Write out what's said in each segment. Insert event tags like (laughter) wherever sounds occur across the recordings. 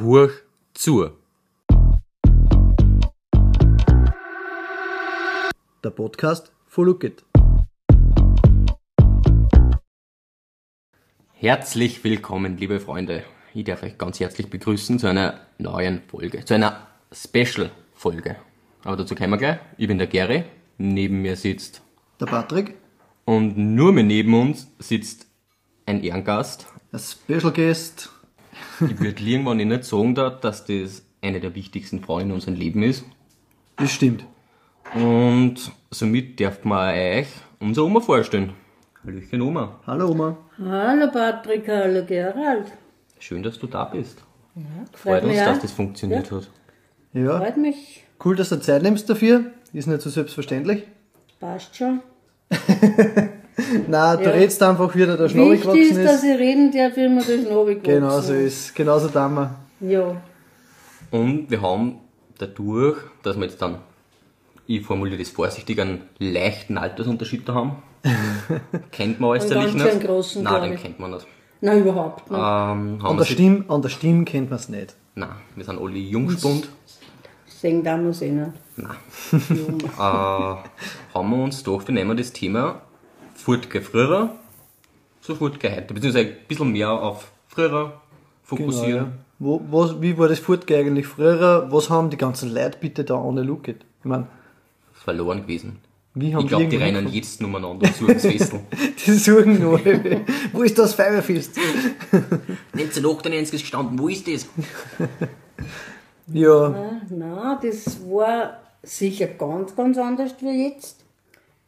Hurch zu. Der Podcast von Look It. Herzlich willkommen, liebe Freunde. Ich darf euch ganz herzlich begrüßen zu einer neuen Folge, zu einer Special-Folge. Aber dazu kommen wir gleich. Ich bin der Gary, neben mir sitzt Der Patrick, und nur mehr neben uns sitzt ein Ehrengast. ein Special Guest. Ich würde irgendwann nicht sagen, darf, dass das eine der wichtigsten Frauen in unserem Leben ist. Das stimmt. Und somit darf man euch unsere Oma vorstellen. Hallöchen Oma. Hallo Oma. Hallo Patrick, hallo Gerald. Schön, dass du da bist. Freut Freut uns, mich dass das funktioniert hat. Ja, Freut mich, cool, dass du Zeit nimmst dafür. Ist nicht so selbstverständlich. passt schon. (laughs) (laughs) Na, du Ja. redest einfach wieder, der Schnabel Wichtig gewachsen ist, dass ist. ich reden darf, wie mir der Schnabel gewachsen Genau so ist. Genauso da wir. Ja, Und wir haben dadurch, dass wir jetzt dann, ich formuliere das vorsichtig, einen leichten Altersunterschied da haben. (laughs) kennt man äußerlich nicht. einen großen, Nein, den kennt man nicht. nein, überhaupt nicht. Ähm, haben An wir der, Stimme, an der Stimme kennt man es nicht. Nein, wir sind alle Jungspund. Sehen da muss ich nicht. Nein. (laughs) äh, haben wir uns doch, wir nehmen das Thema Furtge früher, so Furtge heute, beziehungsweise ein bisschen mehr auf früher fokussieren. Genau, ja. Wo, was, wie war das Fortgehen eigentlich früher? Was haben die ganzen Leute bitte da ohne Look It? Ich meine, verloren gewesen. wie haben Ich glaube, die rennen jetzt umeinander und suchen das Festel. (laughs) Die suchen nur. (laughs) Wo ist das Feuerfest? (laughs) 1998 ist gestanden, wo ist das? Ja, Nein, das war sicher ganz, ganz anders wie jetzt.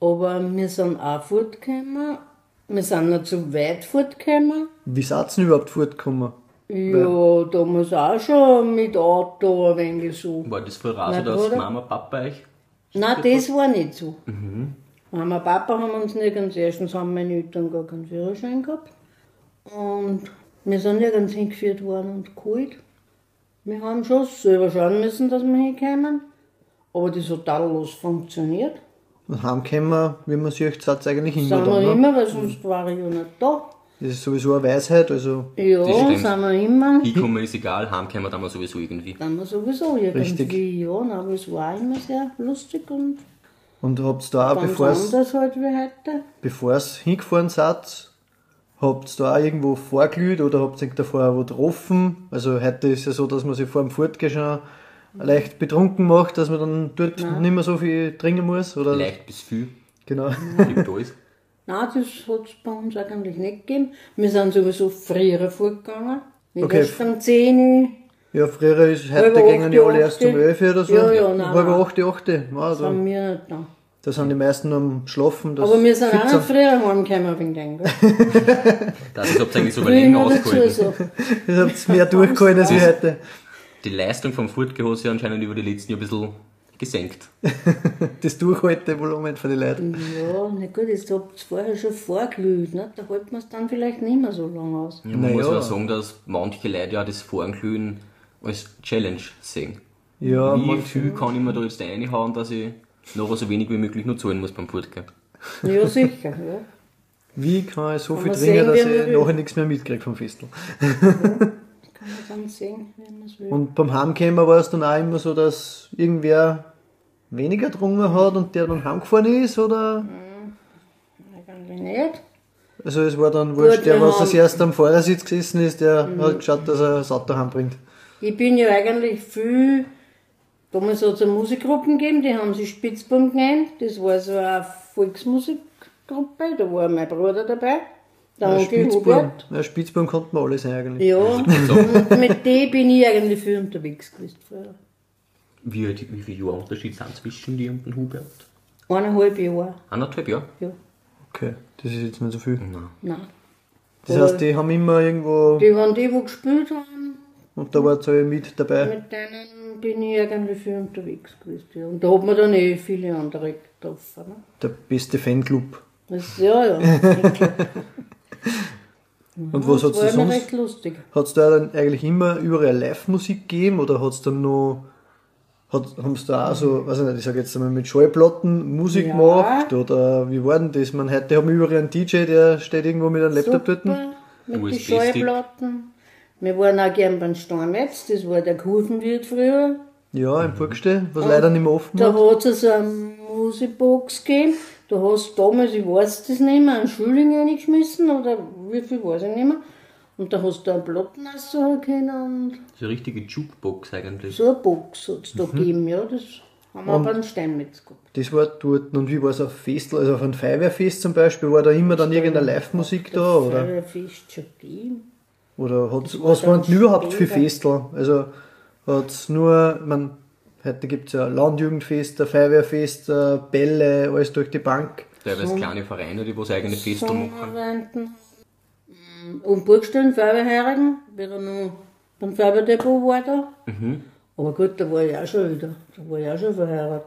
Aber wir sind auch fortgekommen. Wir sind nicht so weit fortgekommen. wie seid ihr denn überhaupt fortgekommen? Ja, damals auch schon mit Auto ein wenig so. War das Mein dass Bruder? Mama, Papa euch? Nein, das war nicht so. Mama und Papa haben uns nirgends, erstens haben meine Eltern gar keinen Führerschein gehabt. Und wir sind nirgends hingeführt worden und geholt. Wir haben schon selber schauen müssen, dass wir hinkommen. Aber das hat tadellos funktioniert. Und heimkommen, wie man sich sagt, eigentlich immer Sind wir dann, ne? immer, weil sonst war ich ja nicht da. Das ist sowieso eine Weisheit, also Ja, sind wir immer. Hinkommen ist egal, heimkommen dann wir sowieso irgendwie. Dann wir sowieso irgendwie. Richtig. Ja, aber es war immer sehr lustig und und habt da auch, ganz bevor's anders halt wie heute. bevor's hingefahren seid, habt da auch irgendwo vorglüht oder habt ihr davor wo getroffen? Also heute ist ja so, dass man sich vor dem Fortgehen schon leicht betrunken macht, dass man dann dort nicht mehr so viel trinken muss, oder? Leicht bis viel, Genau. gibt alles. (laughs) Nein, das hat es bei uns eigentlich nicht gegeben. Wir sind sowieso früher vorgegangen. Nicht Okay. erst um 10 Uhr. Ja, früher ist, heute Halb gingen die alle erst um acht. 11 Uhr oder so. Ja, ja, nein, Halb nein. 8, 8. Ja, da, sind wir nicht da. da sind die meisten am Schlafen. Aber wir sind auch nicht früher heimgekommen wegen dem. Das ist habt ihr eigentlich so (laughs) länger ausgehalten. sagen. Ihr habt mehr (laughs) durchgehalten als wir heute. Die Leistung vom Furtge hat sich anscheinend über die letzten Jahre ein bisschen gesenkt. (laughs) Das Durchhaltevolumen von den Leuten. Ja, na gut, jetzt habt ihr vorher schon vorglüht. Ne? Da hält man es dann vielleicht nicht mehr so lange aus. Ja, man Naja. muss aber sagen, dass manche Leute ja das Voranglühen als Challenge sehen. Ja, Wie viel kann ich mir da jetzt reinhauen, dass ich nachher so wenig wie möglich nur zahlen muss beim Furtge? Ja, sicher. Ja. Wie kann ich so viel man trinken, dass ich nachher nichts mehr mitkriege vom Festel? (laughs) Kann man dann sehen, wie man es will. Und beim Heimkommen war es dann auch immer so, dass irgendwer weniger getrunken hat und der dann heimgefahren ist, oder? Eigentlich nicht. Also es war dann wurscht, Gut, der, was als erst am Fahrersitz gesessen ist, der hat geschaut, dass er das Auto heimbringt. Ich bin ja eigentlich viel. Damals hat es eine Musikgruppen gegeben, die haben sich Spitzbum genannt. Das war so eine Volksmusikgruppe, da war mein Bruder dabei. Der Ja, Spitzburm, ja, Spitzburm konnte man alles eigentlich. Ja, und mit dem bin ich eigentlich viel unterwegs gewesen früher. Wie, wie viel Jahre Unterschied sind zwischen dir und dem Hubert? Eineinhalb Jahre. Anderthalb Jahre? Ja, Okay, das ist jetzt nicht so viel. Nein. nein. Das heißt, die haben immer irgendwo, Die waren die, die gespielt haben, und da war jetzt alle mit dabei. mit denen bin ich eigentlich viel unterwegs gewesen. Ja. Und da hat man dann eh viele andere getroffen. Ne? Der beste Fanclub. Das, ja, ja. (laughs) Und was hat das war es immer sonst? recht lustig. Hat es da dann eigentlich immer überall Live-Musik gegeben oder hat es dann noch, hat, haben sie da auch so, weiß ich nicht, ich sag jetzt einmal mit Schallplatten Musik Ja. gemacht oder wie war denn das? Man, heute haben wir überall einen DJ, der steht irgendwo mit einem Laptop dort. Super, mit den. Schallplatten. Wir waren auch gern beim Steinmetz, das war der Kurvenwirt früher. Ja, im Burgstall, was leider nicht mehr offen Da hat. hat es eine Musikbox gegeben. Da hast du damals, ich weiß das nicht mehr, einen Schüling reingeschmissen oder wie viel weiß ich nicht mehr. Und da hast du einen Platten können und So eine richtige Jukebox eigentlich. so eine Box hat es da gegeben, ja. Das haben wir beim Steinmetz gehabt. Das war dort. Und wie war es auf Festel, also auf einem Feuerwehrfest zum Beispiel, war da immer dann irgendeine Live-Musik da, oder? Feuerwehrfest schon gegeben. Oder hat's, war was waren denn überhaupt für. Festel? Also hat's nur, man, heute gibt's ja Landjugendfest, ein Feuerwehrfest, äh, Bälle, alles durch die Bank. Teilweise kleine Vereine, die was eigene Feste machen. Sommerwenden. Mm, Und Burgstellen, Feuerwehrheiligen, wieder noch beim Feuerwehrdepot war da. Aber gut, da war ich auch schon wieder. Da war ich auch schon verheiratet.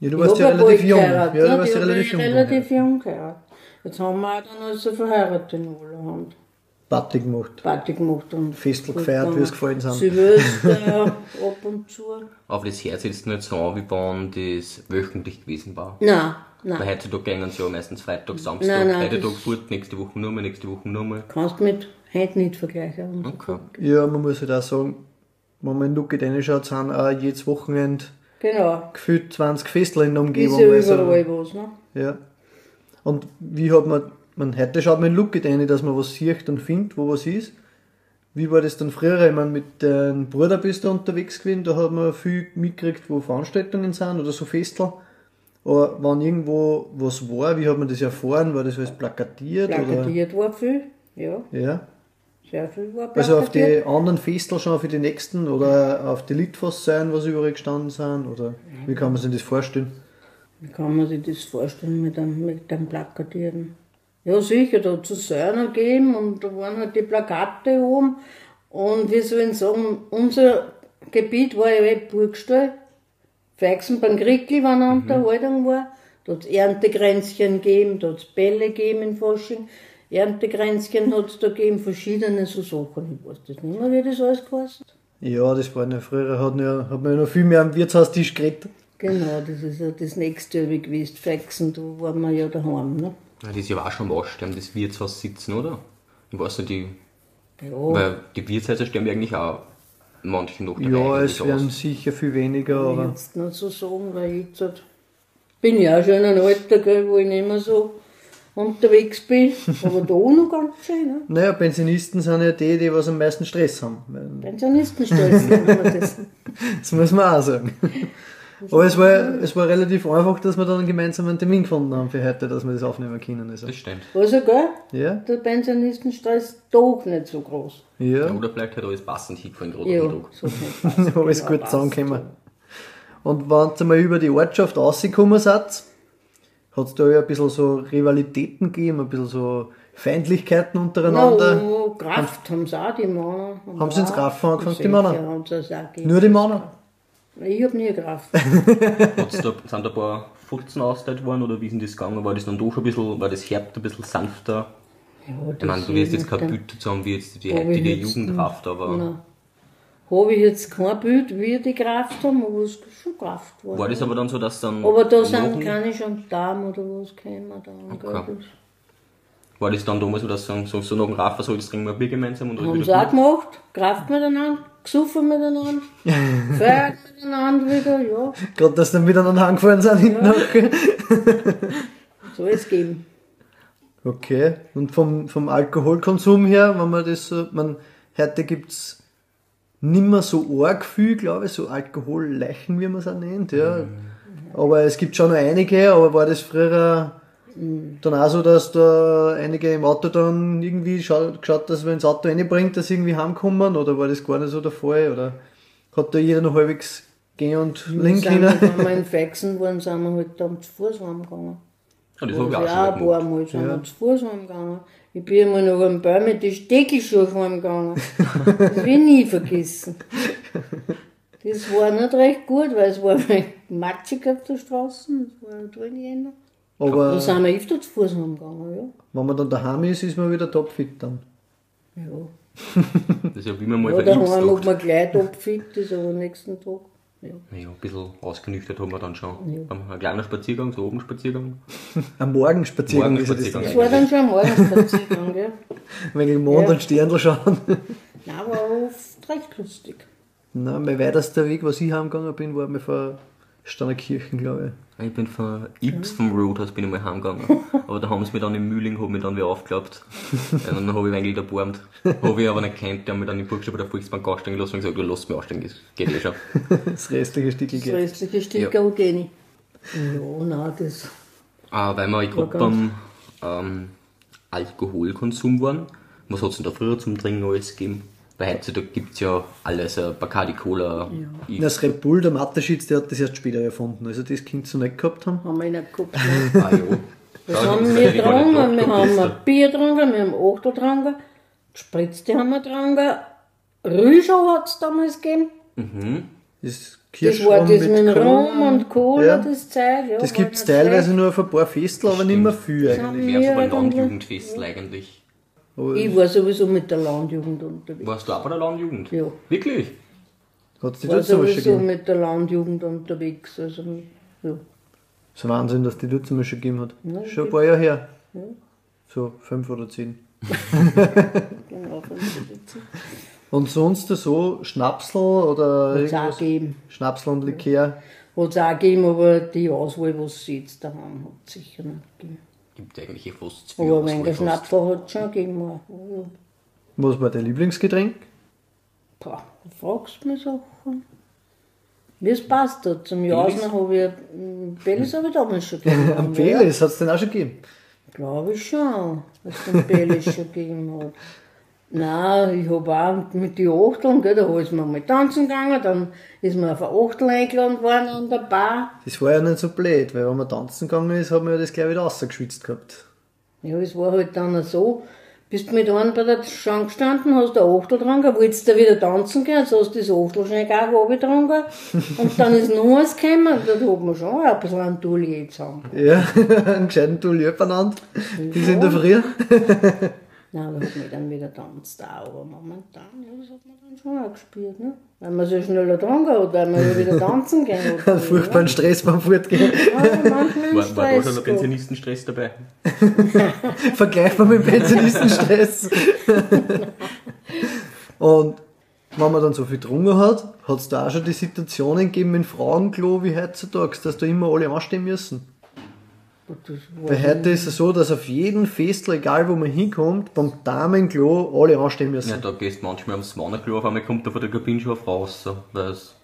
Ja, du Ich warst ja ja relativ jung. geheiratet, Ja, du ne? warst ja relativ jung. relativ jung geheiratet. Jetzt haben wir auch dann also verheiratet in allerhand. Party gemacht. Party gemacht und Festel gefeiert, wie es gefallen sind. Silvester (laughs) ab und zu. Aber das Herz jetzt nicht so an, wie wenn das wöchentlich gewesen war. Nein, Weil nein. heutzutage gehen sie ja meistens Freitag, Samstag, Nein, nein, heute das- Tag fort, nächste Woche nochmal, nächste Woche nochmal. Kannst mit heute nicht vergleichen. Okay. Ja, man muss halt auch sagen, wenn man in Lucky reinschaut, sind auch jedes Wochenende Genau. gefühlt 20 Festel in der Ist Umgebung. ja also- überall was, ne? Ja. Und wie hat man, man heute schaut man in Look rein, dass man was sieht und findet, wo was ist. Wie war das dann früher? Ich meine, mit deinem Bruder bist du unterwegs gewesen, da hat man viel mitgekriegt, wo Veranstaltungen sind oder so Festel. Aber wenn irgendwo was war, wie hat man das erfahren? War das alles plakatiert? Plakatiert war viel, ja. Oder? Ja. Sehr viel war plakatiert. Also auf die anderen Festel schon für die nächsten oder auf die Litfass sein, was überall gestanden sind? Oder wie kann man sich das vorstellen? Wie kann man sich das vorstellen mit dem, mit dem Plakatieren? Ja, sicher, da hat es Söhne gegeben und da waren halt die Plakate oben. Und wie soll ich sagen, unser Gebiet war ja eh Burgstall. Feixen beim Grickel, wenn eine Unterhaltung war. Da hat es Erntegrenzchen gegeben, da hat es Bälle gegeben in Fasching. Erntegrenzchen hat es da gegeben, verschiedene so Sachen. Ich weiß das nicht mehr, wie das alles hat. Ja, das war ja früher, hat, ja, hat man ja noch viel mehr am Wirtshaustisch geredet. Genau, das ist ja das nächste wie gewesen. Feixen, da waren wir ja daheim. Ne? Ja, das ist ja auch schon was, sterben das Wirtshaus sitzen, oder? Ich weiß nicht, die, Ja. weil die Wirtshäuser sterben ja eigentlich auch manchen noch dabei Ja, es werden aus. sicher viel weniger, Kann ich aber jetzt nicht so sagen, weil ich jetzt halt, bin ja auch schon in einem Alter, gell, wo ich nicht mehr so unterwegs bin. Aber da noch ganz schön. Ne? naja, Pensionisten sind ja die, die was am meisten Stress haben. Nennt man das. (laughs) Das muss man auch sagen. Aber es war, es war relativ einfach, dass wir dann einen gemeinsamen Termin gefunden haben für heute, dass wir das aufnehmen können. Also. Das stimmt. Also, gell, Ja, der Pensionistenstress doch nicht so groß. Ja, ja. oder vielleicht hat alles passend hingefallen gerade Ja, Tag. so nicht (laughs) passen. Alles Genau, gut zusammengekommen. Und wenn ihr mal über die Ortschaft rausgekommen seid, hat es da ja ein bisschen so Rivalitäten gegeben, ein bisschen so Feindlichkeiten untereinander. No, Kraft haben sie auch, die Männer. Haben sie ins Grafen angefangen, die Männer? haben. Nur die Männer. Ich hab nie Kraft. (laughs) Hat's da, sind da ein paar Futzen ausgeteilt worden oder wie ist denn das gegangen? War das dann doch ein bisschen, war das Herbt ein bisschen sanfter? Ja, Ich meine, du wirst jetzt kein Bild dazu haben wie jetzt die heutige Jugendkraft, aber Habe ich jetzt kein Bild, wie die Kraft haben, aber es ist schon Kraft war. war das aber dann so, dass dann. Aber da sind keine Gendarmen oder was gekommen. Dann, Okay. gell, War das dann damals so, dass sie sagen, so, so nach dem Rafa so, jetzt trinken wir ein Bier gemeinsam und das haben sie auch gemacht. Kraft miteinander, gesoffen miteinander, (laughs) feiert miteinander wieder, ja. Gerade, dass dann miteinander angefahren sind hinten nachher. Soll es geben. Okay. Und vom, vom Alkoholkonsum her, wenn man das so, man, heute gibt's nimmer so arg viel, glaube ich, so Alkoholleichen, wie man es auch nennt, ja. Aber es gibt schon noch einige, aber war das früher dann auch so, dass da einige im Auto dann irgendwie schau, geschaut, dass man ins Auto reinbringt, dass sie irgendwie heimkommen, oder war das gar nicht so der Fall, oder hat da jeder noch halbwegs gehen und link Sind wir, hin? wenn wir in Feixen waren, sind wir halt dann zu Fuß heimgegangen. Ja, das habe ich ja, auch schon ein mal paar. Mal sind wir zu Fuß heimgegangen. Ich bin einmal noch am Baum mit den Steckelschuhen heimgegangen. Das will ich nie vergessen. Das war nicht recht gut, weil es war matschig auf der Straße. Das war drin jeder. Da Aber sind wir öfter zu Fuß heimgegangen, ja. wenn man dann daheim ist, ist man wieder topfit dann. Ja, (laughs) Das ist ja wie man mal ja daheim, gedacht. man gleich topfit ist, aber am nächsten Tag. Ja. Ja, ein bisschen ausgenüchtert haben wir dann schon. Ein kleiner Spaziergang, so oben Spaziergang. (laughs) Am Morgenspaziergang ist ja das Morgenspaziergang. Das war dann schon ein Morgenspaziergang, gell. (laughs) Wenn ich Mond Ja. und Sternl schauen. Nein, war oft recht lustig. Nein, mein weitester Weg, was ich heimgegangen bin, war mir vor Stannerkirchen, glaube Ich bin von Ips vom Roadhouse bin ich mal heimgegangen. (laughs) Aber da haben sie mich dann im Mühling, hab mich dann wieder aufgeklappt. Und dann habe ich eigentlich da gebormt. Habe ich aber nicht gekannt, die haben mich dann im Buchstabe der Volksbank aussteigen lassen und gesagt, du lass mich aussteigen, das geht eh schon. ich. (laughs) Das restliche Das geht. restliche Stück Ja. auch gehe ich. Ja, nein, das. Ah, weil wir gerade beim ähm, Alkoholkonsum waren. Was hat's denn da früher zum Trinken alles gegeben? Weil heutzutage gibt's ja alles, äh, Bacardi Cola. Ich- Das Red Bull, der Mathe-Schitz, der hat das erst später erfunden. Also das Kind so nicht gehabt haben. Haben wir nicht gehabt. Ne? (laughs) Ah, ja. Das haben das wir getrunken, wir haben das ein Bier getrunken, wir haben Achtel getrunken, Spritzte haben wir getrunken, Rüschau hat es damals gegeben. Das Das Kirschrum war das mit Cola. Rum und Cola, Ja. das Zeug. Ja, Das gibt es teilweise nur auf ein paar Festel, aber nicht mehr viel Das eigentlich. Wäre so Ja, ein dann- Eigentlich. Ich war sowieso mit der Landjugend unterwegs. Warst du auch bei der Landjugend? Ja. Wirklich? Hat es die Ich war dort sowieso gegeben? mit der Landjugend unterwegs. Also, ja. Das ist ein Wahnsinn, dass die dort zum Beispiel gegeben hat. Ja, Schon ein paar Jahre her. So fünf oder zehn. (laughs) Genau, von der Spitze. Und sonst so Schnapsel oder Hat's auch irgendwas? Schnapsel und Likör. Hat es auch gegeben, aber die Auswahl, was sie jetzt daheim hat, sicher nicht gegeben. Gibt eigentlich eh fast zwei Aber Auswahl wenn der. Schnapsel hat es schon gegeben. Was war dein Lieblingsgetränk? Boah, du fragst mich Sachen. Wie es passt hat. Zum Jausen habe ich Bellis habe ich damals schon gegeben. Am Belis hat es den auch schon gegeben. Glaube ich schon, dass es den Bellis schon (laughs) gegeben hat. Nein, ich habe auch mit den Achteln, gell, da ist man mal tanzen gegangen, dann ist man auf eine Achtel eingeladen worden an der Bar. Das war ja nicht so blöd, weil wenn man tanzen gegangen ist, hat man ja das gleich wieder rausgeschwitzt gehabt. Ja, es war halt dann so, bist mit einem bei der Schrank gestanden, hast eine Achtel getrunken, wolltest du wieder tanzen gehen, so hast du das Achtel schnell gar runtergetrunken und dann ist noch eins gekommen, da hat man schon ein bisschen einen Dulli jetzt haben. Ja, (laughs) einen gescheiten Tulli benannt. Bis in der Früh. (laughs) Nein, da hat man dann wieder tanzt auch, aber momentan, ja, das hat man dann schon auch gespielt, ne? Weil man so schneller getrunken hat, weil man ja wieder (laughs) tanzen gehen. Einen furchtbaren Stress beim Fortgehen. Ja, manchmal War, war da schon Stress der gehabt. Pensionistenstress dabei? (laughs) Vergleichbar mit dem Pensionistenstress. (laughs) Und wenn man dann so viel getrunken hat, hat es da auch schon die Situationen gegeben in Frauenklo wie heutzutage, dass da immer alle anstehen müssen. Das Weil heute ist es so, dass auf jedem Festel, egal wo man hinkommt, beim Damenklo alle anstehen müssen. Ja, da gehst du manchmal aufs Männerklo, auf einmal kommt da von der Kabine schon eine Frau raus. So, weil es,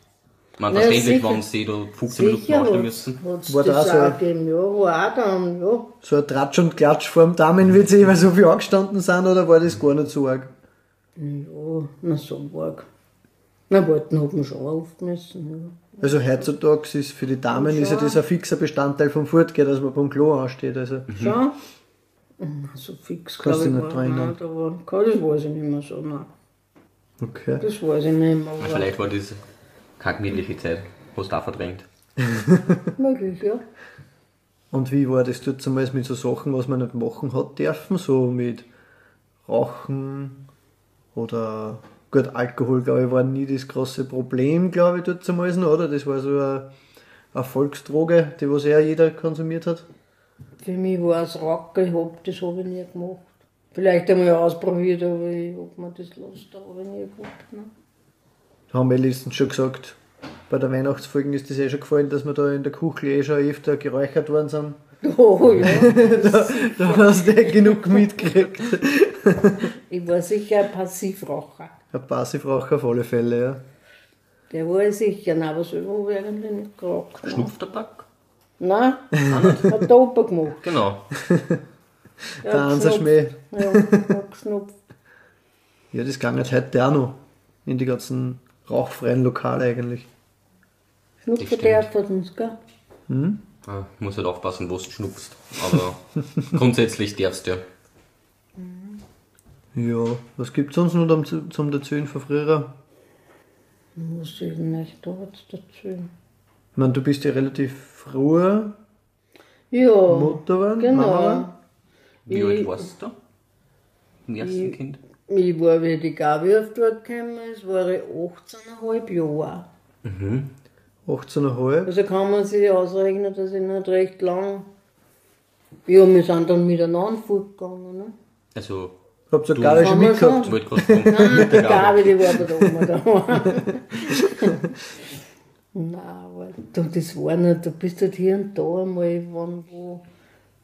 man verständlich, sicher. wenn sie da 15 Minuten anstehen müssen. War da das auch so- gegeben, ja, war auch dann, ja. So ein Tratsch und Klatsch vor dem Damen-WC, weil so viel angestanden sind, oder war das gar nicht so arg? Ja, na so arg. Na, warten hat man schon oft müssen, ja. Also heutzutage ist für die Damen ist ja das ein fixer Bestandteil vom Fortgehen, dass man beim Klo ansteht. Also Schon? Mhm, So fix, Kannst glaube ich, du nicht war nicht, aber kann- das weiß ich nicht mehr so, nein. okay. Das weiß ich nicht mehr, Vielleicht war das keine gemütliche Zeit. Du auch verdrängt. (laughs) möglich, ja. Und wie war das dort zumal mit so Sachen, was man nicht machen hat dürfen, so mit Rauchen oder gut, Alkohol, glaube ich, war nie das große Problem, glaube ich, dort zumal, oder? Das war so eine, eine Volksdroge, die was ja jeder konsumiert hat. Für mich war es Rocker, ich hab, das habe ich nie gemacht. Vielleicht einmal ausprobiert, aber ich hab mir das Lust, habe ich nie gehabt. Ne? Da haben wir letztens schon gesagt, bei der Weihnachtsfolge ist das eh schon gefallen, dass wir da in der Küche eh schon öfter geräuchert worden sind. (laughs) Oh ja, (laughs) Da hast du eh genug mitgekriegt. ich war sicher ein Passivraucher. Ein Passivraucher auf alle Fälle, ja. Der war ich sicher, nein, aber selber habe ich eigentlich nicht geraucht. Schnupftabak? Nein, (laughs) hat der Opa gemacht. Genau. (laughs) Der Der geschnupft. Ja, hat geschnupft. (laughs) Ja, das ging jetzt heute auch noch. In die ganzen rauchfreien Lokale eigentlich. Schnupfen stimmt. darf hat uns, gell? Ah, muss halt aufpassen, wo du schnupfst. Aber grundsätzlich darfst du ja. Ja, was gibt's sonst noch zum, zum Erzählen von früher? Muss ich nicht da jetzt dazu. Ich meine, du bist ja relativ früh Ja, Mutter geworden, Mama genau. geworden. Wie Ich- alt warst du? Im ersten Kind? Ich war, wie die Gabi auf dort gekommen ist, war ich 18,5 Jahre. 18,5. Also kann man sich ausrechnen, dass ich nicht recht lang. Ja, wir sind dann miteinander fortgegangen. Ne? Also Habt ihr Gabi schon Haben wir mitgehabt? Ich wollte gerade fragen. Nein, mit die. Gabi, die war da oben da. Nein, aber du, das war nicht, du bist halt hier und da einmal, wann, wo,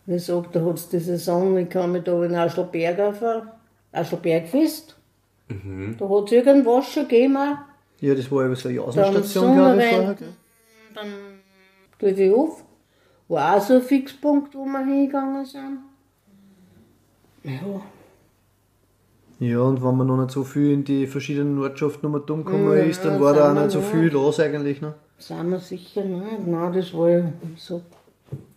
wie ich sag, da hat es die Saison, ich kann mich da in Aschelberg auf ein Aschelbergfest. Da hat es irgendwas schon gegeben auch. Ja, das war über so eine Dann Jausenstation, glaube ich, vorher. gell? Dann tue ich auf. War auch so ein Fixpunkt, wo wir hingegangen sind. Ja, Ja, und wenn man noch nicht so viel in die verschiedenen Ortschaften noch dumm gekommen Ja, ist, dann war da auch nicht so viel los eigentlich. Ne? sind wir sicher nicht. Nein, das war ja so,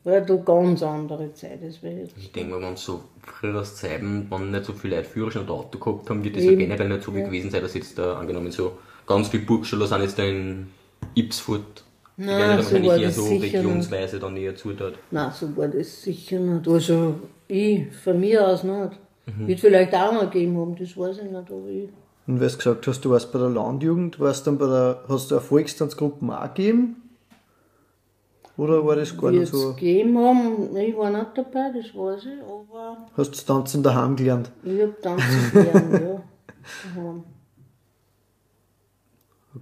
war ja da ganz andere Zeit. Das jetzt. Ich denke mal, wenn so früher Zeiten, wenn nicht so viele Leute Führerschein und Auto gehabt haben, wird das ja Eben. generell nicht so wie gewesen sein, dass jetzt da angenommen so ganz viele Burgschüler sind jetzt da in Ipsfurt. Die Nein, werden ja dann so wahrscheinlich eher so sicher nicht. regionsweise dann eher zu dort. Nein, so war das sicher nicht. Also ich, von mir aus nicht. Wird vielleicht auch noch gegeben haben, das weiß ich nicht, aber ich. Und weil du gesagt hast, du warst bei der Landjugend, warst dann bei der, hast du eine Volkstanzgruppen auch gegeben? Oder war das gar Wie nicht es so? gegeben haben, ich war nicht dabei, das weiß ich, aber Hast du tanzen daheim gelernt? ich hab tanzen gelernt, ja. Daheim.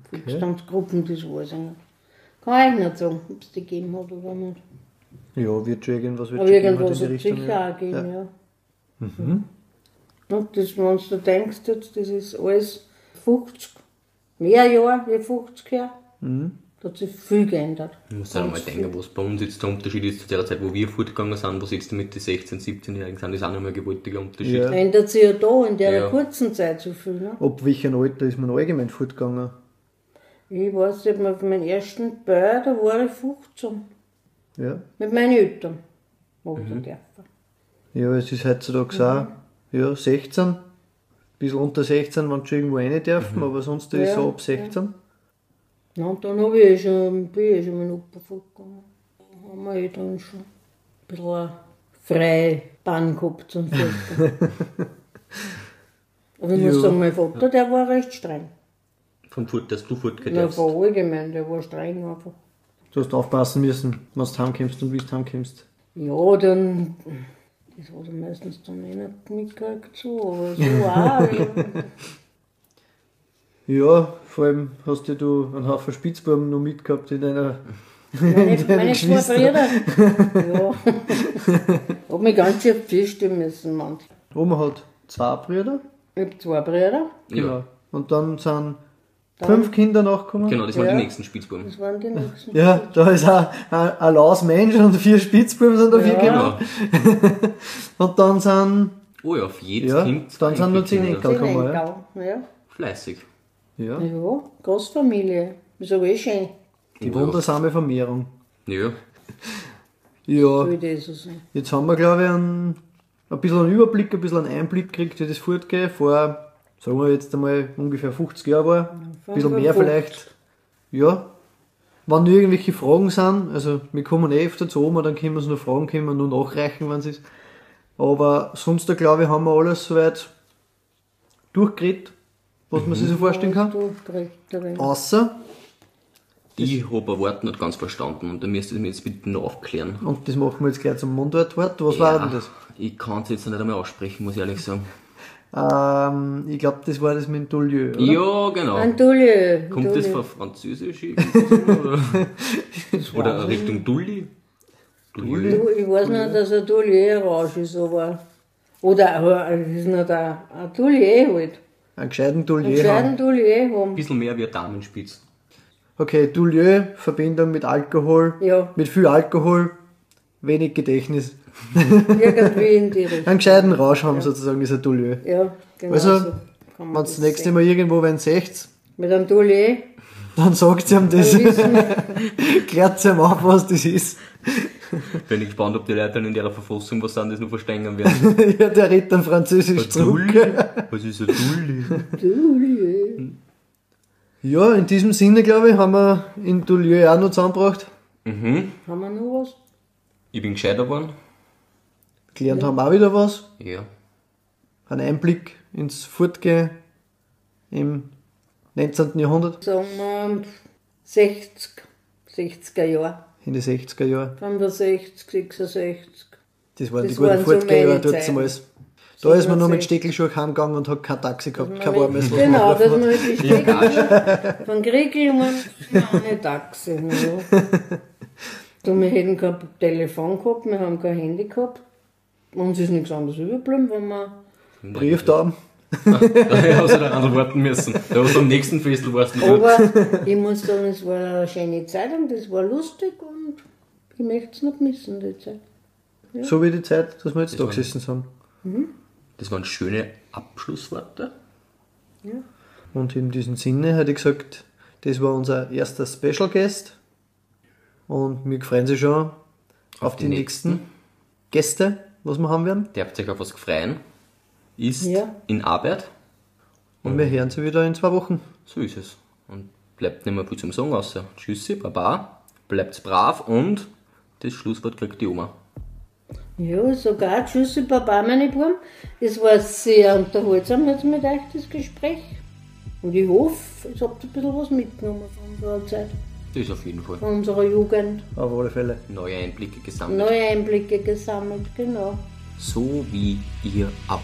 Volkstanzgruppen, das weiß ich nicht. Kann ich nicht sagen, ob es die gegeben hat oder nicht. Ja, wird schon irgendwas wird Aber schon geben irgendwas in die Richtung. sicher Ja. auch gegeben, ja. Und das, wenn du denkst, jetzt, das ist alles 50, mehr Jahre wie 50 Jahre, da hat sich viel geändert. Ich muss halt mal denken, was bei uns jetzt der Unterschied ist zu der Zeit, wo wir fortgegangen sind, was jetzt mit den 16-, 17-Jährigen sind, ist auch noch mal ein gewaltiger Unterschied. Ja. Ändert sich ja da in der Ja. kurzen Zeit so viel. Ne? Ab welchem Alter ist man allgemein fortgegangen? Ich weiß nicht auf meinen ersten Ball, da war ich 15. Ja. Mit meinen Eltern. Ich mhm. dürfen. Ja, es ist heutzutage auch, ja, 16. Ein bisschen unter 16, wenn sie schon irgendwo rein dürfen, aber sonst ist es Ja, so ab 16. Ja, und dann hab ich schon, bin ich eh schon mit dem Opa fortgegangen. Da haben wir eh dann schon ein bisschen eine freie Bahn gehabt zum Fortgehen. (laughs) Aber ich muss Ja. sagen, mein Vater, der war recht streng. Vom Fort, dass du fortgehen Ja, darfst. von allgemein, der war streng einfach. Du hast aufpassen müssen, wenn du heimkommst und wie du heimkommst. Ja, dann, das hat er meistens dann eh nicht mitgekriegt, so, aber so auch. ja. (laughs) Ja, vor allem hast ja du einen Haufen Spitzbuben noch mitgehabt in deiner. Meine, (laughs) meine zwei. Brüder. (laughs) Ja. Hab mich ganz schön feststellen müssen, manch. Oma hat zwei Brüder. Ich hab zwei Brüder, Ja, Und dann sind fünf Kinder nachgekommen. genau, das waren Ja. die nächsten Spitzbuben. das waren die nächsten. Ja, da ist auch ein, ein laues Mensch und vier Spitzbuben sind da vier Ja. gekommen. Genau. Und dann sind, Oh ja, auf jedes Ja, Kind dann sind nur zehn. Enkel. Man, ja. Ja. Fleißig. ja, Ja, Großfamilie. Ist aber eh schön, die wundersame Vermehrung. Ja. Ja, wie das so sein. jetzt haben wir, glaube ich, einen, ein bisschen einen Überblick, ein bisschen einen Einblick gekriegt, wie das fortgeht. Vor, sagen wir jetzt einmal, ungefähr 50 Jahren war. Ein bisschen mehr 55. vielleicht. Ja. Wenn noch irgendwelche Fragen sind, also wir kommen eh öfter zu oben, dann können wir uns noch Fragen können wir nur nachreichen, wenn es ist. Aber sonst, da glaube ich, haben wir alles soweit durchgeredet, was man sich so vorstellen kann. Außer, Ich habe ein Wort nicht ganz verstanden und da müsst ihr mir jetzt bitte noch aufklären. und das machen wir jetzt gleich zum Mundartwort, was war denn das? Ich kann es jetzt nicht einmal aussprechen, muss ich ehrlich sagen. Ähm, ich glaube, das war das mit dem Toulieu, oder? Ja, genau. Antulie. Kommt das Antulie. von Französisch irgendwie? (laughs) oder oder Richtung Dulli? Dulli? Du, ich weiß nicht, dass ein Toulier Rausch ist, aber. Oder aber es ist nicht ein, ein Toulier halt. Einen gescheiten Einen Toulieu gescheiten haben. Toulier Ein haben. bisschen mehr wie ein Damenspitz. Okay, Toulieu, Verbindung mit Alkohol, Ja, mit viel Alkohol, wenig Gedächtnis. (laughs) irgendwie in die Richtung. Einen gescheiten Rausch haben sozusagen, ist ein Toulieu. Ja, genau. Also, so Wenn das das nächste sehen. Mal irgendwo wenn seht, Mit einem Toulier. dann sagt sie ihm das, dann (laughs) klärt sie ihm auf, was das ist. Bin ich gespannt, ob die Leute dann in ihrer Verfassung was sind, das noch verstehen werden. (laughs) ja, der redet dann Französisch zurück. Was ist ein Dulli? Toulier. Ja, in diesem Sinne, glaube ich, haben wir in Toulieu auch noch zusammengebracht. Mhm. Haben wir noch was? Ich bin gescheiter geworden. Gelernt haben wir auch wieder was. Ja. Einen Einblick ins Fortgehen im 19. Jahrhundert, Sagen wir 60, 60er Jahre. in die 60er Jahre. 65, 66. Das waren die Das guten waren so Fortgehen meine dort Zeiten. damals. Da ist man nur mit 67. Steckelschuhe heimgegangen und hat kein Taxi gehabt, kein warmes. Genau, dass man die Strecke von Kriegel und eine Taxi. Ja. (laughs) Du, wir hätten kein Telefon gehabt, wir haben kein Handy gehabt. Uns ist nichts anderes übergeblieben, wenn wir. Brief da. Da hast du dann warten müssen. Da hast du am nächsten Festel warst du. Aber ich muss sagen, es war eine schöne Zeit und das war lustig und ich möchte es nicht missen, die Zeit. So wie die Zeit, dass wir jetzt da war- gesessen sind. Das waren schöne Abschlussworte. Und in diesem Sinne hätte ich gesagt, das war unser erster Special Guest. Und wir freuen sich schon auf, die, die nächsten Gäste, was wir haben werden. Der habt euch auf was gefreien. Ist Ja. in Arbeit. Und wir hören sie wieder in zwei Wochen. So ist es. Und bleibt nicht mehr viel zum Sagen außer Tschüssi, Baba, bleibt brav und das Schlusswort kriegt die Oma. Ja, sogar Tschüssi Baba, meine Buben. Es war sehr unterhaltsam jetzt mit euch, das Gespräch. Und ich hoffe, ihr habt ein bisschen was mitgenommen von unserer Zeit, Das ist auf jeden Fall. von unserer Jugend. Auf alle Fälle. Neue Einblicke gesammelt. Neue Einblicke gesammelt, genau. So wie ihr ab.